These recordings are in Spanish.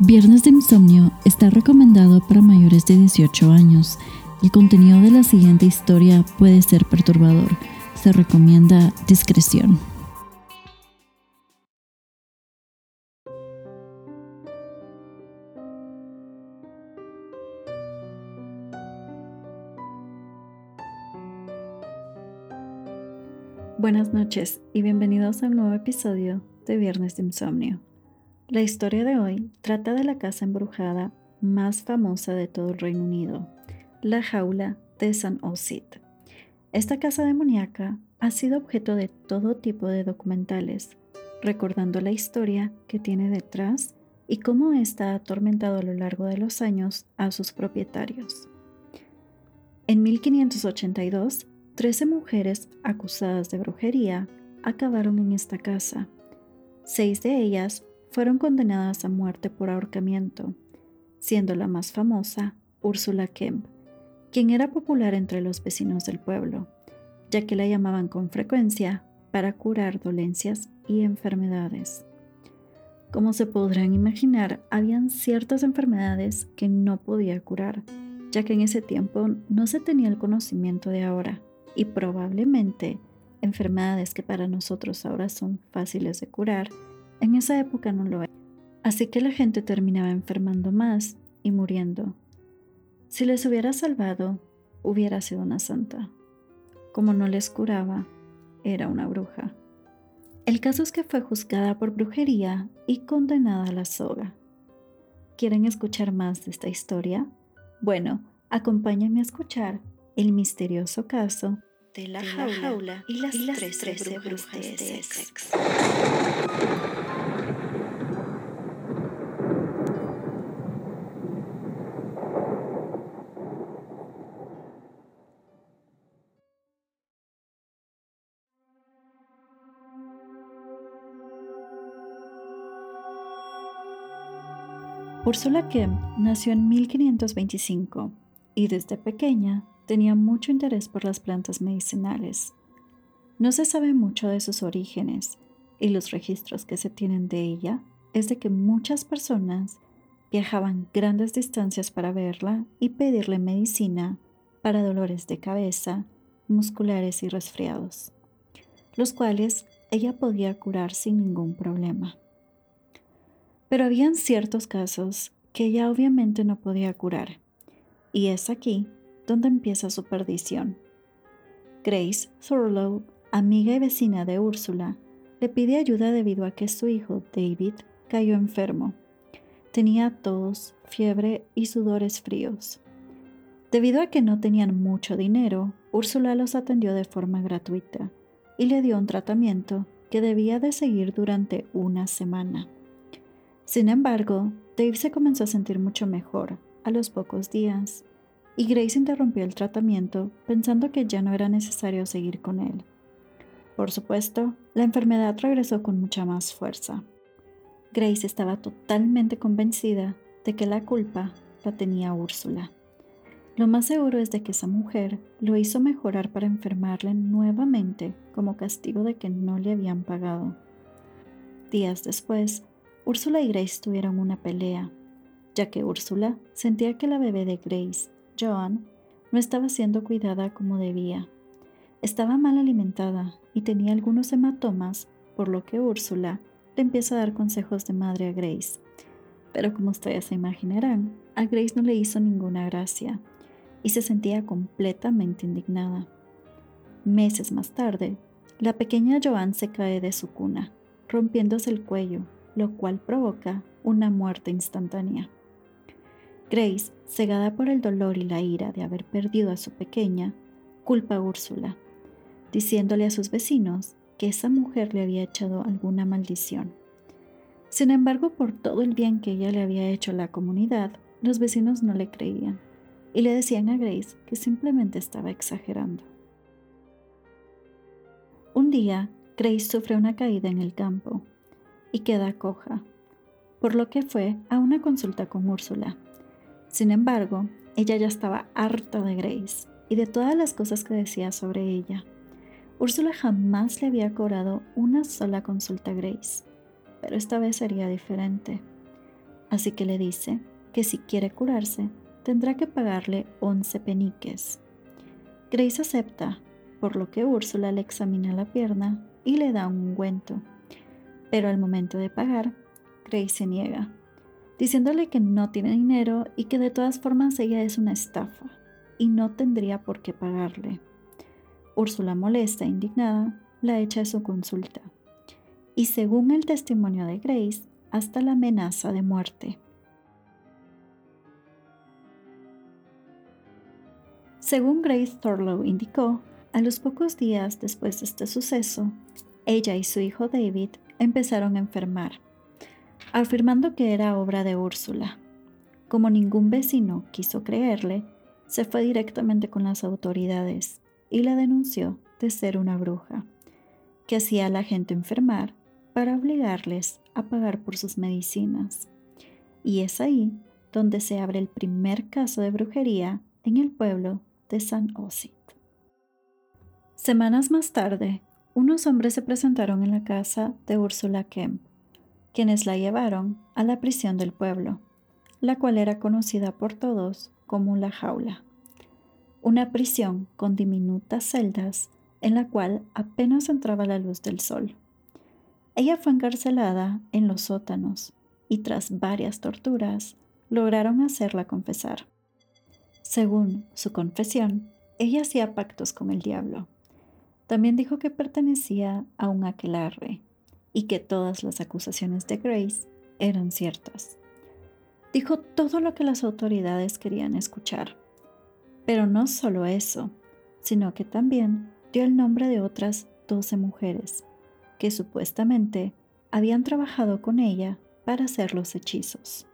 Viernes de Insomnio está recomendado para mayores de 18 años. El contenido de la siguiente historia puede ser perturbador. Se recomienda discreción. Buenas noches y bienvenidos a un nuevo episodio de Viernes de Insomnio. La historia de hoy trata de la casa embrujada más famosa de todo el Reino Unido, la jaula de San Osit. Esta casa demoníaca ha sido objeto de todo tipo de documentales, recordando la historia que tiene detrás y cómo está atormentado a lo largo de los años a sus propietarios. En 1582, 13 mujeres acusadas de brujería acabaron en esta casa. Seis de ellas fueron condenadas a muerte por ahorcamiento, siendo la más famosa Úrsula Kemp, quien era popular entre los vecinos del pueblo, ya que la llamaban con frecuencia para curar dolencias y enfermedades. Como se podrán imaginar, habían ciertas enfermedades que no podía curar, ya que en ese tiempo no se tenía el conocimiento de ahora y probablemente enfermedades que para nosotros ahora son fáciles de curar, en esa época no lo era. Así que la gente terminaba enfermando más y muriendo. Si les hubiera salvado, hubiera sido una santa. Como no les curaba, era una bruja. El caso es que fue juzgada por brujería y condenada a la soga. ¿Quieren escuchar más de esta historia? Bueno, acompáñenme a escuchar el misterioso caso de la, jaula, y las, tres, brujas, de Essex. Ursula Kemp nació en 1525 y desde pequeña tenía mucho interés por las plantas medicinales. No se sabe mucho de sus orígenes y los registros que se tienen de ella es de que muchas personas viajaban grandes distancias para verla y pedirle medicina para dolores de cabeza, musculares y resfriados, los cuales ella podía curar sin ningún problema. Pero habían ciertos casos que ella obviamente no podía curar, y es aquí donde empieza su perdición. Grace Thurlow, amiga y vecina de Úrsula, le pide ayuda debido a que su hijo, David, cayó enfermo. Tenía tos, fiebre y sudores fríos. Debido a que no tenían mucho dinero, Úrsula los atendió de forma gratuita y le dio un tratamiento que debía de seguir durante una semana. Sin embargo, Dave se comenzó a sentir mucho mejor a los pocos días y Grace interrumpió el tratamiento pensando que ya no era necesario seguir con él. Por supuesto, la enfermedad regresó con mucha más fuerza. Grace estaba totalmente convencida de que la culpa la tenía Úrsula. Lo más seguro es de que esa mujer lo hizo mejorar para enfermarle nuevamente como castigo de que no le habían pagado. Días después, Úrsula y Grace tuvieron una pelea, ya que Úrsula sentía que la bebé de Grace Joan no estaba siendo cuidada como debía. Estaba mal alimentada y tenía algunos hematomas, por lo que Úrsula le empieza a dar consejos de madre a Grace. Pero como ustedes se imaginarán, a Grace no le hizo ninguna gracia y se sentía completamente indignada. Meses más tarde, la pequeña Joan se cae de su cuna, rompiéndose el cuello, lo cual provoca una muerte instantánea. Grace, cegada por el dolor y la ira de haber perdido a su pequeña, culpa a Úrsula, diciéndole a sus vecinos que esa mujer le había echado alguna maldición. Sin embargo, por todo el bien que ella le había hecho a la comunidad, los vecinos no le creían y le decían a Grace que simplemente estaba exagerando. Un día, Grace sufre una caída en el campo y queda coja, por lo que fue a una consulta con Úrsula sin embargo, ella ya estaba harta de Grace y de todas las cosas que decía sobre ella. Úrsula jamás le había cobrado una sola consulta a Grace, pero esta vez sería diferente. así que le dice que si quiere curarse, tendrá que pagarle 11 peniques. Grace acepta, por lo que Úrsula le examina la pierna y le da un ungüento. Pero al momento de pagar, Grace se niega, diciéndole que no tiene dinero y que de todas formas ella es una estafa y no tendría por qué pagarle. Úrsula molesta e indignada la echa de su consulta. Y según el testimonio de Grace, hasta la amenaza de muerte. Según Grace Thorlow indicó, a los pocos días después de este suceso, ella y su hijo David empezaron a enfermar, afirmando que era obra de Úrsula. Como ningún vecino quiso creerle, se fue directamente con las autoridades y la denunció de ser una bruja, que hacía a la gente enfermar para obligarles a pagar por sus medicinas. Y es ahí donde se abre el primer caso de brujería en el pueblo de San Osit. Semanas más tarde, unos hombres se presentaron en la casa de Úrsula Kemp, quienes la llevaron a la prisión del pueblo, la cual era conocida por todos como la jaula, una prisión con diminutas celdas en la cual apenas entraba la luz del sol. Ella fue encarcelada en los sótanos y tras varias torturas lograron hacerla confesar. Según su confesión, ella hacía pactos con el diablo. También dijo que pertenecía a un aquelarre y que todas las acusaciones de Grace eran ciertas. Dijo todo lo que las autoridades querían escuchar. Pero no solo eso, sino que también dio el nombre de otras 12 mujeres que supuestamente habían trabajado con ella para hacer los hechizos.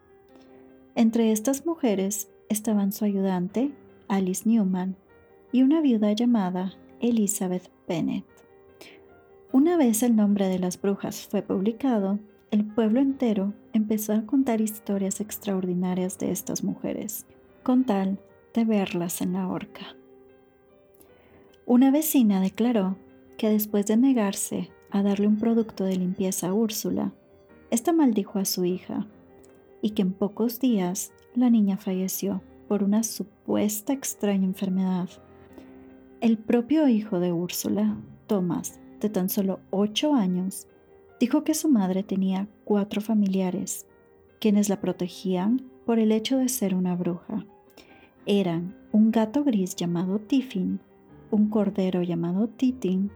Entre estas mujeres estaban su ayudante, Alice Newman, y una viuda llamada Elizabeth Bennett. Una vez el nombre de las brujas fue publicado, el pueblo entero empezó a contar historias extraordinarias de estas mujeres, con tal de verlas en la horca. Una vecina declaró que después de negarse a darle un producto de limpieza a Úrsula, esta maldijo a su hija y que en pocos días la niña falleció por una supuesta extraña enfermedad. El propio hijo de Úrsula, Thomas, de tan solo ocho años, dijo que su madre tenía cuatro familiares, quienes la protegían por el hecho de ser una bruja. Eran un gato gris llamado Tiffin, un cordero llamado Titin,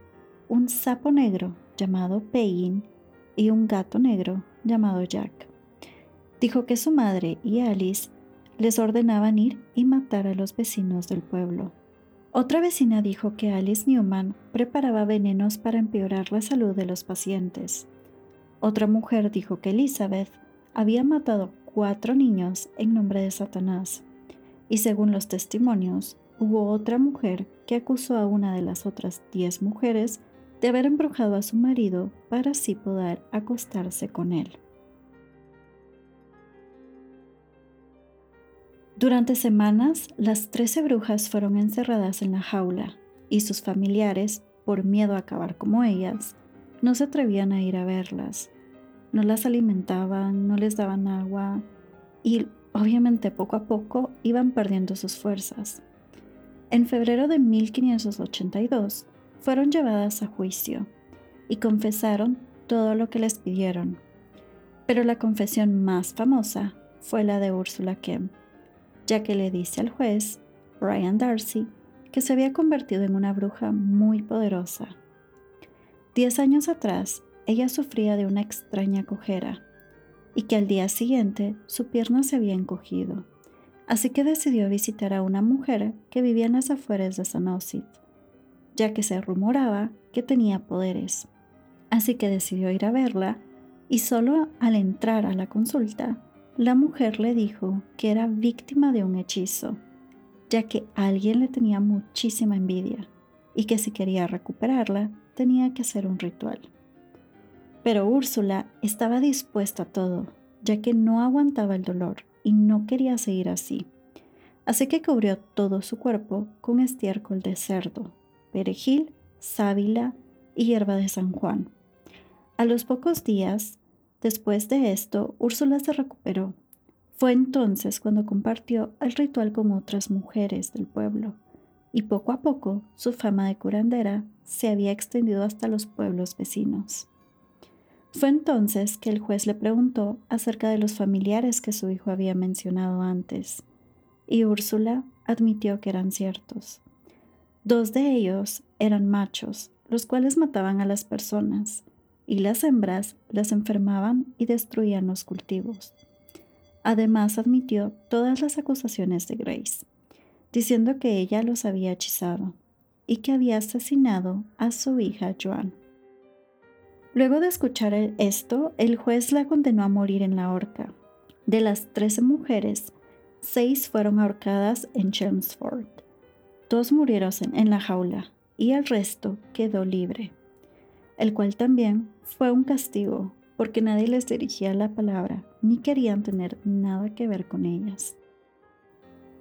un sapo negro llamado Peggy y un gato negro llamado Jack. Dijo que su madre y Alice les ordenaban ir y matar a los vecinos del pueblo. Otra vecina dijo que Alice Newman preparaba venenos para empeorar la salud de los pacientes. Otra mujer dijo que Elizabeth había matado cuatro niños en nombre de Satanás. Y según los testimonios, hubo otra mujer que acusó a una de las otras diez mujeres de haber embrujado a su marido para así poder acostarse con él. Durante semanas, las trece brujas fueron encerradas en la jaula y sus familiares, por miedo a acabar como ellas, no se atrevían a ir a verlas. No las alimentaban, no les daban agua y obviamente poco a poco iban perdiendo sus fuerzas. En febrero de 1582, fueron llevadas a juicio y confesaron todo lo que les pidieron. Pero la confesión más famosa fue la de Úrsula Kemp, ya que le dice al juez, Brian Darcy, que se había convertido en una bruja muy poderosa. Diez años atrás, ella sufría de una extraña cojera y que al día siguiente su pierna se había encogido, así que decidió visitar a una mujer que vivía en las afueras de San Osit ya que se rumoraba que tenía poderes. Así que decidió ir a verla y solo al entrar a la consulta, la mujer le dijo que era víctima de un hechizo, ya que alguien le tenía muchísima envidia y que si quería recuperarla tenía que hacer un ritual. Pero Úrsula estaba dispuesta a todo, ya que no aguantaba el dolor y no quería seguir así. Así que cubrió todo su cuerpo con estiércol de cerdo perejil, sábila y hierba de San Juan. A los pocos días después de esto, Úrsula se recuperó Fue entonces cuando compartió el ritual con otras mujeres del pueblo, y poco a poco su fama de curandera se había extendido hasta los pueblos vecinos. Fue entonces que el juez le preguntó acerca de los familiares que su hijo había mencionado antes, y Úrsula admitió que eran ciertos. Dos de ellos eran machos, los cuales mataban a las personas, y las hembras las enfermaban y destruían los cultivos. Además admitió todas las acusaciones de Grace, diciendo que ella los había hechizado y que había asesinado a su hija Joan. Luego de escuchar esto, el juez la condenó a morir en la horca. De las trece mujeres, seis fueron ahorcadas en Chelmsford, dos murieron en la jaula y el resto quedó libre, el cual también fue un castigo porque nadie les dirigía la palabra ni querían tener nada que ver con ellas.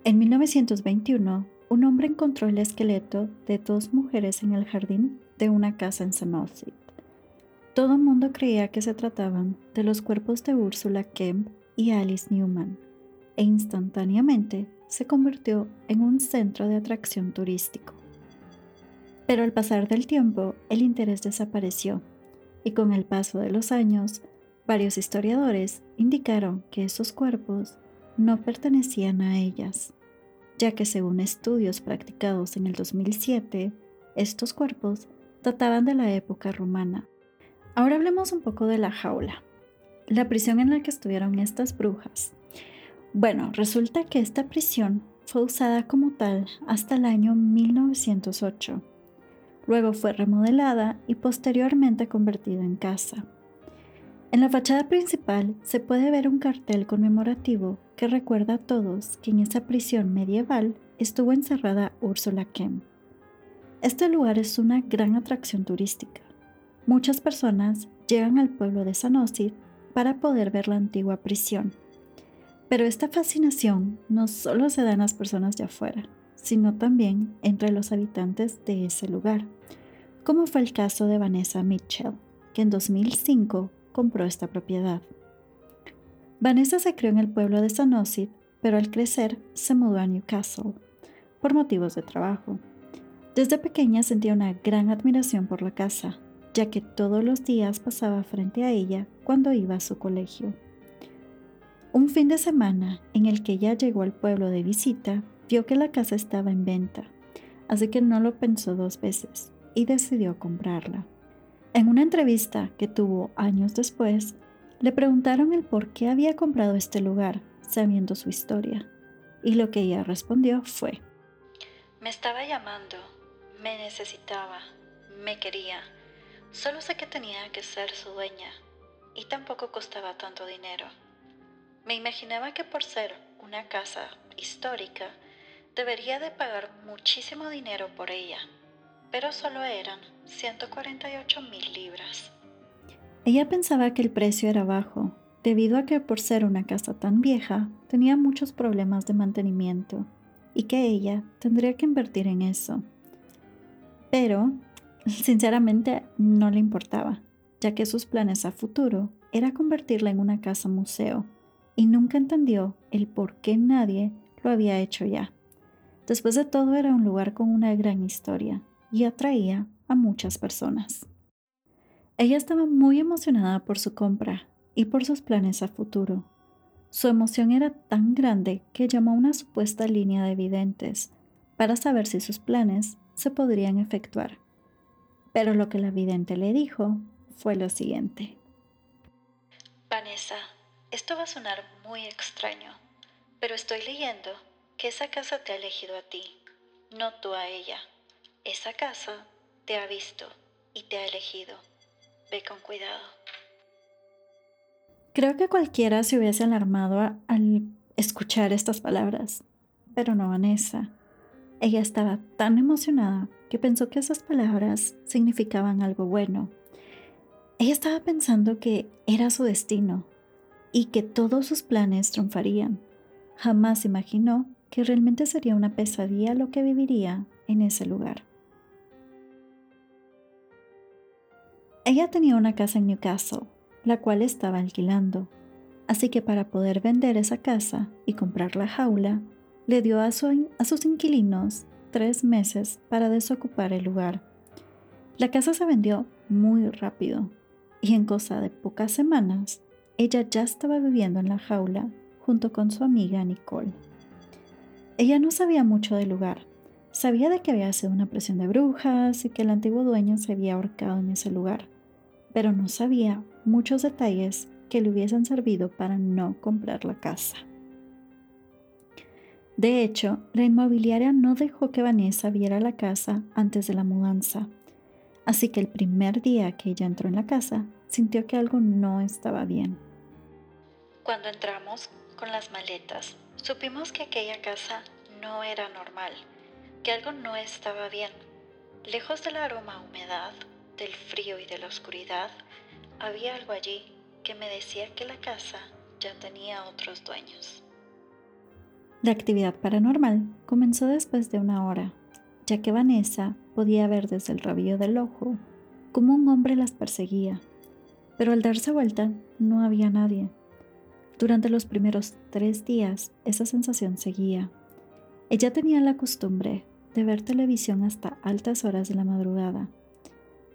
En 1921, un hombre encontró el esqueleto de dos mujeres en el jardín de una casa en Sanosit. Todo el mundo creía que se trataban de los cuerpos de Ursula Kemp y Alice Newman, e instantáneamente se convirtió en un centro de atracción turístico. Pero al pasar del tiempo, el interés desapareció, y con el paso de los años, varios historiadores indicaron que esos cuerpos no pertenecían a ellas, ya que según estudios practicados en el 2007, estos cuerpos databan de la época romana Ahora hablemos un poco de la jaula, la prisión en la que estuvieron estas brujas. Bueno, resulta que esta prisión fue usada como tal hasta el año 1908. Luego fue remodelada y posteriormente convertida en casa. En la fachada principal se puede ver un cartel conmemorativo que recuerda a todos que en esa prisión medieval estuvo encerrada Úrsula Kemp. Este lugar es una gran atracción turística muchas personas llegan al pueblo de Sanosit para poder ver la antigua prisión. Pero esta fascinación no solo se da en las personas de afuera, sino también entre los habitantes de ese lugar, como fue el caso de Vanessa Mitchell, que en 2005 compró esta propiedad. Vanessa se crió en el pueblo de Sanosit, pero al crecer se mudó a Newcastle por motivos de trabajo. Desde pequeña sentía una gran admiración por la casa, ya que todos los días pasaba frente a ella cuando iba a su colegio. Un fin de semana en el que ella llegó al pueblo de visita, vio que la casa estaba en venta, así que no lo pensó dos veces y decidió comprarla. En una entrevista que tuvo años después, le preguntaron el por qué había comprado este lugar, sabiendo su historia, y lo que ella respondió fue, Me estaba llamando, me necesitaba, me quería Solo sé que tenía que ser su dueña y tampoco costaba tanto dinero. Me imaginaba que por ser una casa histórica debería de pagar muchísimo dinero por ella, pero solo eran 148 mil libras. Ella pensaba que el precio era bajo, debido a que por ser una casa tan vieja tenía muchos problemas de mantenimiento y que ella tendría que invertir en eso. Pero Sinceramente no le importaba, ya que sus planes a futuro era convertirla en una casa museo y nunca entendió el por qué nadie lo había hecho ya. Después de todo era un lugar con una gran historia y atraía a muchas personas. Ella estaba muy emocionada por su compra y por sus planes a futuro. Su emoción era tan grande que llamó a una supuesta línea de videntes para saber si sus planes se podrían efectuar. Pero lo que la vidente le dijo fue lo siguiente. Vanessa, esto va a sonar muy extraño, pero estoy leyendo que esa casa te ha elegido a ti, no tú a ella. Esa casa te ha visto y te ha elegido. Ve con cuidado. Creo que cualquiera se hubiese alarmado al escuchar estas palabras, pero no Vanessa. Ella estaba tan emocionada que pensó que esas palabras significaban algo bueno. Ella estaba pensando que era su destino y que todos sus planes triunfarían. Jamás imaginó que realmente sería una pesadilla lo que viviría en ese lugar. Ella tenía una casa en Newcastle, la cual estaba alquilando. Así que para poder vender esa casa y comprar la jaula, le dio a, a sus inquilinos tres meses para desocupar el lugar. La casa se vendió muy rápido y en cosa de pocas semanas, ella ya estaba viviendo en la jaula junto con su amiga Nicole. Ella no sabía mucho del lugar. Sabía de que había sido una presión de brujas y que el antiguo dueño se había ahorcado en ese lugar, pero no sabía muchos detalles que le hubiesen servido para no comprar la casa. De hecho, la inmobiliaria no dejó que Vanessa viera la casa antes de la mudanza, así que el primer día que ella entró en la casa, sintió que algo no estaba bien. Cuando entramos con las maletas, supimos que aquella casa no era normal, que algo no estaba bien. Lejos del aroma a humedad, del frío y de la oscuridad, había algo allí que me decía que la casa ya tenía otros dueños. La actividad paranormal comenzó después de una hora, ya que Vanessa podía ver desde el rabillo del ojo cómo un hombre las perseguía, pero al darse vuelta no había nadie. Durante los primeros tres días esa sensación seguía. Ella tenía la costumbre de ver televisión hasta altas horas de la madrugada,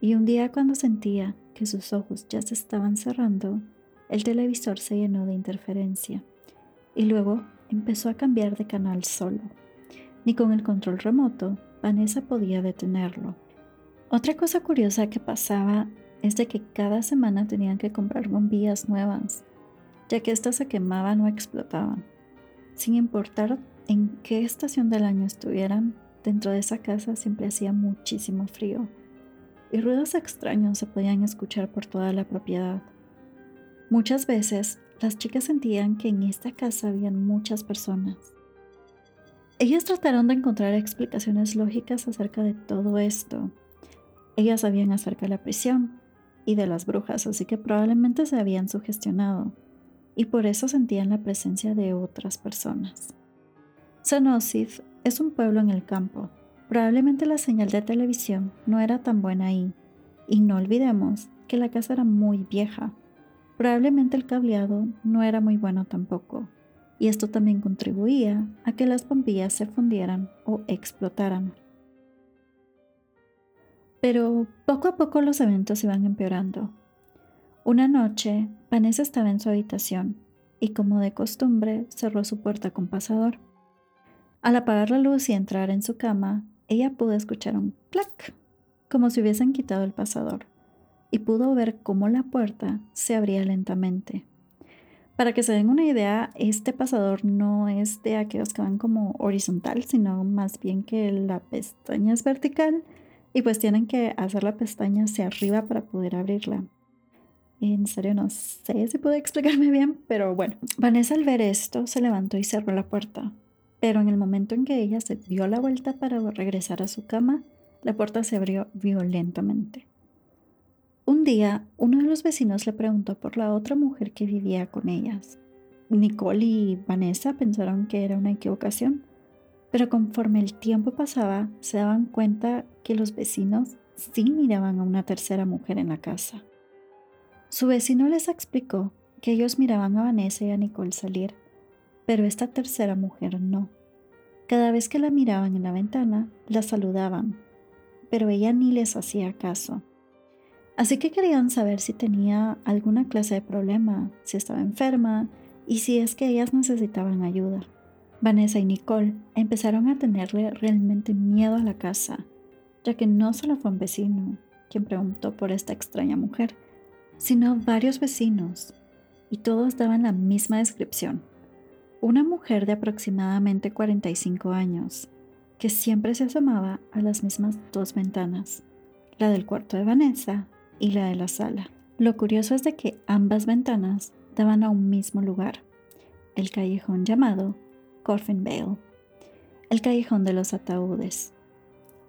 y un día cuando sentía que sus ojos ya se estaban cerrando, el televisor se llenó de interferencia, y luego empezó a cambiar de canal solo. Ni con el control remoto, Vanessa podía detenerlo. Otra cosa curiosa que pasaba es de que cada semana tenían que comprar bombillas nuevas ya que éstas se quemaban o explotaban. Sin importar en qué estación del año estuvieran, dentro de esa casa siempre hacía muchísimo frío y ruidos extraños se podían escuchar por toda la propiedad. Muchas veces las chicas sentían que en esta casa habían muchas personas. Ellas trataron de encontrar explicaciones lógicas acerca de todo esto. Ellas sabían acerca de la prisión y de las brujas, así que probablemente se habían sugestionado y por eso sentían la presencia de otras personas. Sanosif es un pueblo en el campo. Probablemente la señal de televisión no era tan buena ahí. Y no olvidemos que la casa era muy vieja. Probablemente el cableado no era muy bueno tampoco. Y esto también contribuía a que las bombillas se fundieran o explotaran. Pero poco a poco los eventos iban empeorando una noche, Vanessa estaba en su habitación y, como de costumbre, cerró su puerta con pasador. Al apagar la luz y entrar en su cama, ella pudo escuchar un clac, como si hubiesen quitado el pasador, y pudo ver cómo la puerta se abría lentamente. Para que se den una idea, este pasador no es de aquellos que van como horizontal, sino más bien que la pestaña es vertical y pues tienen que hacer la pestaña hacia arriba para poder abrirla. En serio, no sé si puedo explicarme bien, pero bueno. Vanessa al ver esto se levantó y cerró la puerta. Pero en el momento en que ella se dio la vuelta para regresar a su cama, la puerta se abrió violentamente. Un día, uno de los vecinos le preguntó por la otra mujer que vivía con ellas. Nicole y Vanessa pensaron que era una equivocación, pero conforme el tiempo pasaba, se daban cuenta que los vecinos sí miraban a una tercera mujer en la casa. Su vecino les explicó que ellos miraban a Vanessa y a Nicole salir, pero esta tercera mujer no. Cada vez que la miraban en la ventana, la saludaban, pero ella ni les hacía caso. Así que querían saber si tenía alguna clase de problema, si estaba enferma y si es que ellas necesitaban ayuda. Vanessa y Nicole empezaron a tenerle realmente miedo a la casa, ya que no solo fue un vecino quien preguntó por esta extraña mujer, sino varios vecinos, y todos daban la misma descripción. Una mujer de aproximadamente 45 años, que siempre se asomaba a las mismas dos ventanas, la del cuarto de Vanessa y la de la sala. Lo curioso es de que ambas ventanas daban a un mismo lugar, el callejón llamado Coffin Vale, el callejón de los ataúdes.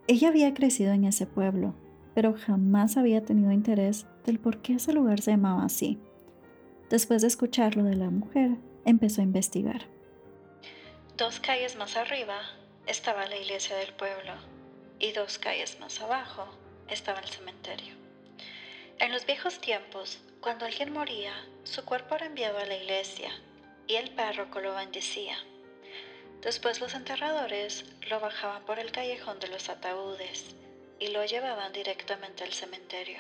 Ella había crecido en ese pueblo, pero jamás había tenido interés del por qué ese lugar se llamaba así. Después de escuchar lo de la mujer, empezó a investigar. Dos calles más arriba estaba la iglesia del pueblo y dos calles más abajo estaba el cementerio. En los viejos tiempos, Cuando alguien moría, su cuerpo era enviado a la iglesia y el párroco lo bendecía. Después los enterradores lo bajaban por el callejón de los ataúdes y lo llevaban directamente al cementerio.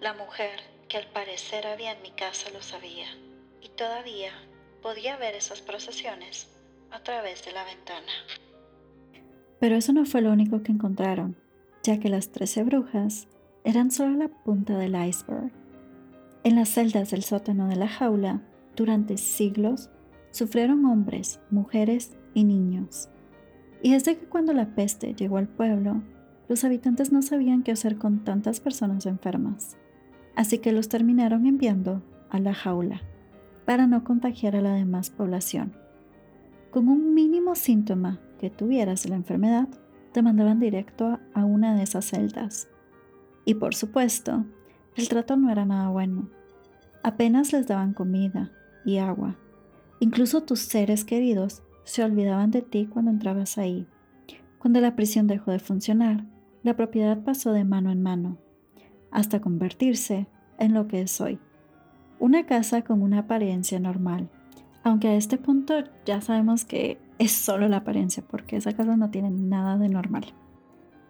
La mujer, que al parecer había en mi casa, lo sabía y todavía podía ver esas procesiones a través de la ventana. Pero eso no fue lo único que encontraron, ya que las trece brujas eran solo la punta del iceberg. En las celdas del sótano de la jaula, durante siglos, sufrieron hombres, mujeres y niños. Y desde que cuando la peste llegó al pueblo, los habitantes no sabían qué hacer con tantas personas enfermas, así que los terminaron enviando a la jaula para no contagiar a la demás población. Con un mínimo síntoma que tuvieras de la enfermedad, te mandaban directo a una de esas celdas. Y por supuesto, el trato no era nada bueno. Apenas les daban comida y agua. Incluso tus seres queridos se olvidaban de ti cuando entrabas ahí. Cuando la prisión dejó de funcionar, la propiedad pasó de mano en mano, hasta convertirse en lo que es hoy. Una casa con una apariencia normal, aunque a este punto ya sabemos que es solo la apariencia, porque esa casa no tiene nada de normal.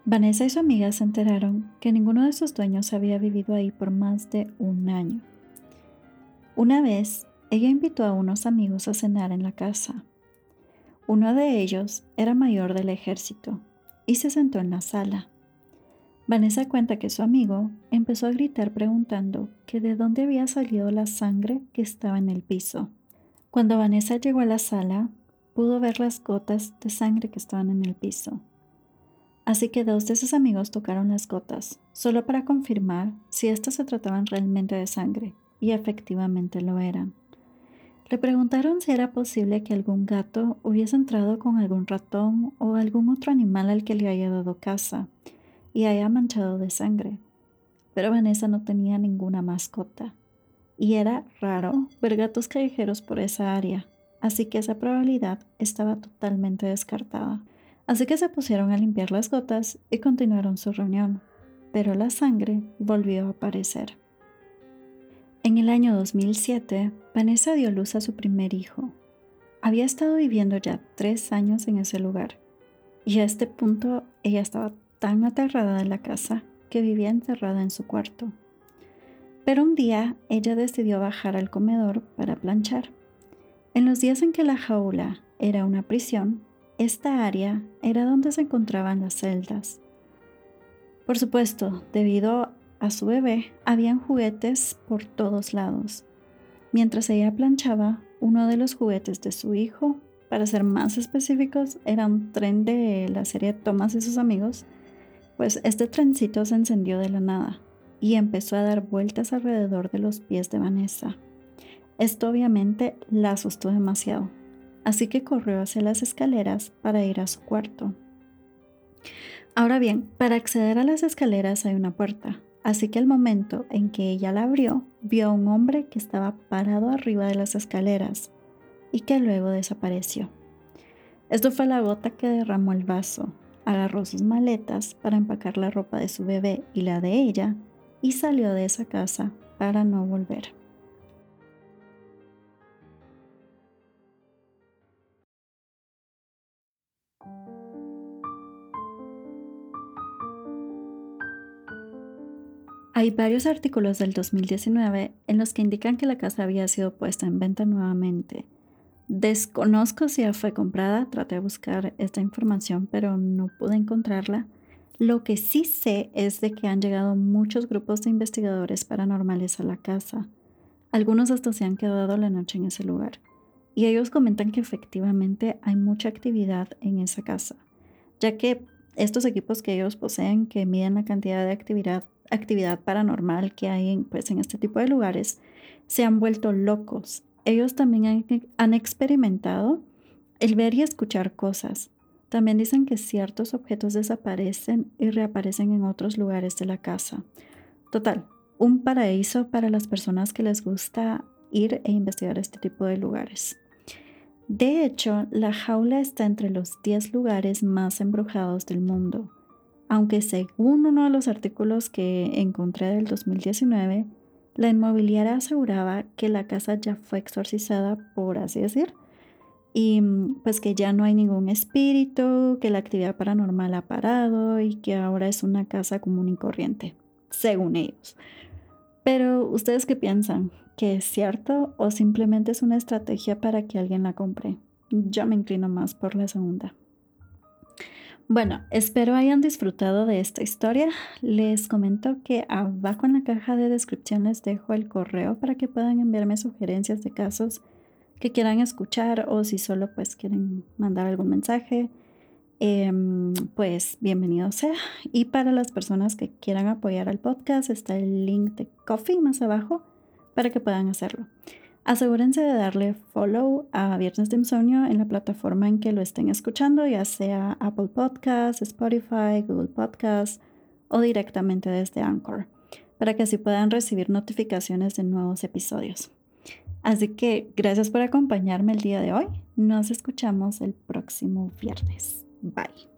Vanessa y su amiga se enteraron que ninguno de sus dueños había vivido ahí por más de un año. Una vez, ella invitó a unos amigos a cenar en la casa. Uno de ellos era mayor del ejército y se sentó en la sala. Vanessa cuenta que su amigo empezó a gritar preguntando que de dónde había salido la sangre que estaba en el piso. Cuando Vanessa llegó a la sala, pudo ver las gotas de sangre que estaban en el piso. Así que dos de sus amigos tocaron las gotas, solo para confirmar si éstas se trataban realmente de sangre, y efectivamente lo eran. Le preguntaron si era posible que algún gato hubiese entrado con algún ratón o algún otro animal al que le haya dado caza y haya manchado de sangre. Pero Vanessa no tenía ninguna mascota y era raro ver gatos callejeros por esa área, así que esa probabilidad estaba totalmente descartada. Así que se pusieron a limpiar las gotas y continuaron su reunión, pero la sangre volvió a aparecer. En el año 2007, Vanessa dio luz a su primer hijo. Había estado viviendo ya tres años en ese lugar, y a este punto ella estaba tan aterrada de la casa que vivía encerrada en su cuarto. Pero un día ella decidió bajar al comedor para planchar. En los días en que la jaula era una prisión, esta área era donde se encontraban las celdas. Por supuesto, debido a su bebé, habían juguetes por todos lados. Mientras ella planchaba, uno de los juguetes de su hijo, para ser más específicos, era un tren de la serie Thomas y sus amigos, pues este trencito se encendió de la nada y empezó a dar vueltas alrededor de los pies de Vanessa. Esto obviamente la asustó demasiado, así que corrió hacia las escaleras para ir a su cuarto. Ahora bien, para acceder a las escaleras hay una puerta, Así que al momento en que ella la abrió, vio a un hombre que estaba parado arriba de las escaleras y que luego desapareció. Esto fue la gota que derramó el vaso. Agarró sus maletas para empacar la ropa de su bebé y la de ella y salió de esa casa para no volver. Hay varios artículos del 2019 en los que indican que la casa había sido puesta en venta nuevamente. Desconozco si ya fue comprada, traté de buscar esta información pero no pude encontrarla. Lo que sí sé es de que han llegado muchos grupos de investigadores paranormales a la casa. Algunos hasta se han quedado la noche en ese lugar. Y ellos comentan que efectivamente hay mucha actividad en esa casa, ya que estos equipos que ellos poseen, que miden la cantidad de actividad actividad paranormal que hay pues, en este tipo de lugares se han vuelto locos. Ellos también han, experimentado el ver y escuchar cosas. También dicen que ciertos objetos desaparecen y reaparecen en otros lugares de la casa. Total, un paraíso para las personas que les gusta ir e investigar este tipo de lugares. De hecho, la jaula está entre los 10 lugares más embrujados del mundo aunque según uno de los artículos que encontré del 2019, La inmobiliaria aseguraba que la casa ya fue exorcizada, por así decir, y mm, pues que ya no hay ningún espíritu, que la actividad paranormal ha parado y que ahora es una casa común y corriente, según ellos. Pero ustedes qué piensan? ¿Que es cierto o simplemente es una estrategia para que alguien la compre? Yo me inclino más por la segunda. Bueno, espero hayan disfrutado de esta historia. Les comento que abajo en la caja de descripción les dejo el correo para que puedan enviarme sugerencias de casos que quieran escuchar o si solo pues quieren mandar algún mensaje, em, pues bienvenido sea. Y para las personas que quieran apoyar al podcast está el link de Coffee más abajo para que puedan hacerlo. Asegúrense de darle follow a Viernes de Insomnio en la plataforma en que lo estén escuchando, ya sea Apple Podcasts, Spotify, Google Podcasts o directamente desde Anchor, para que así puedan recibir notificaciones de nuevos episodios. Así que gracias por acompañarme el día de hoy. Nos escuchamos el próximo viernes. Bye.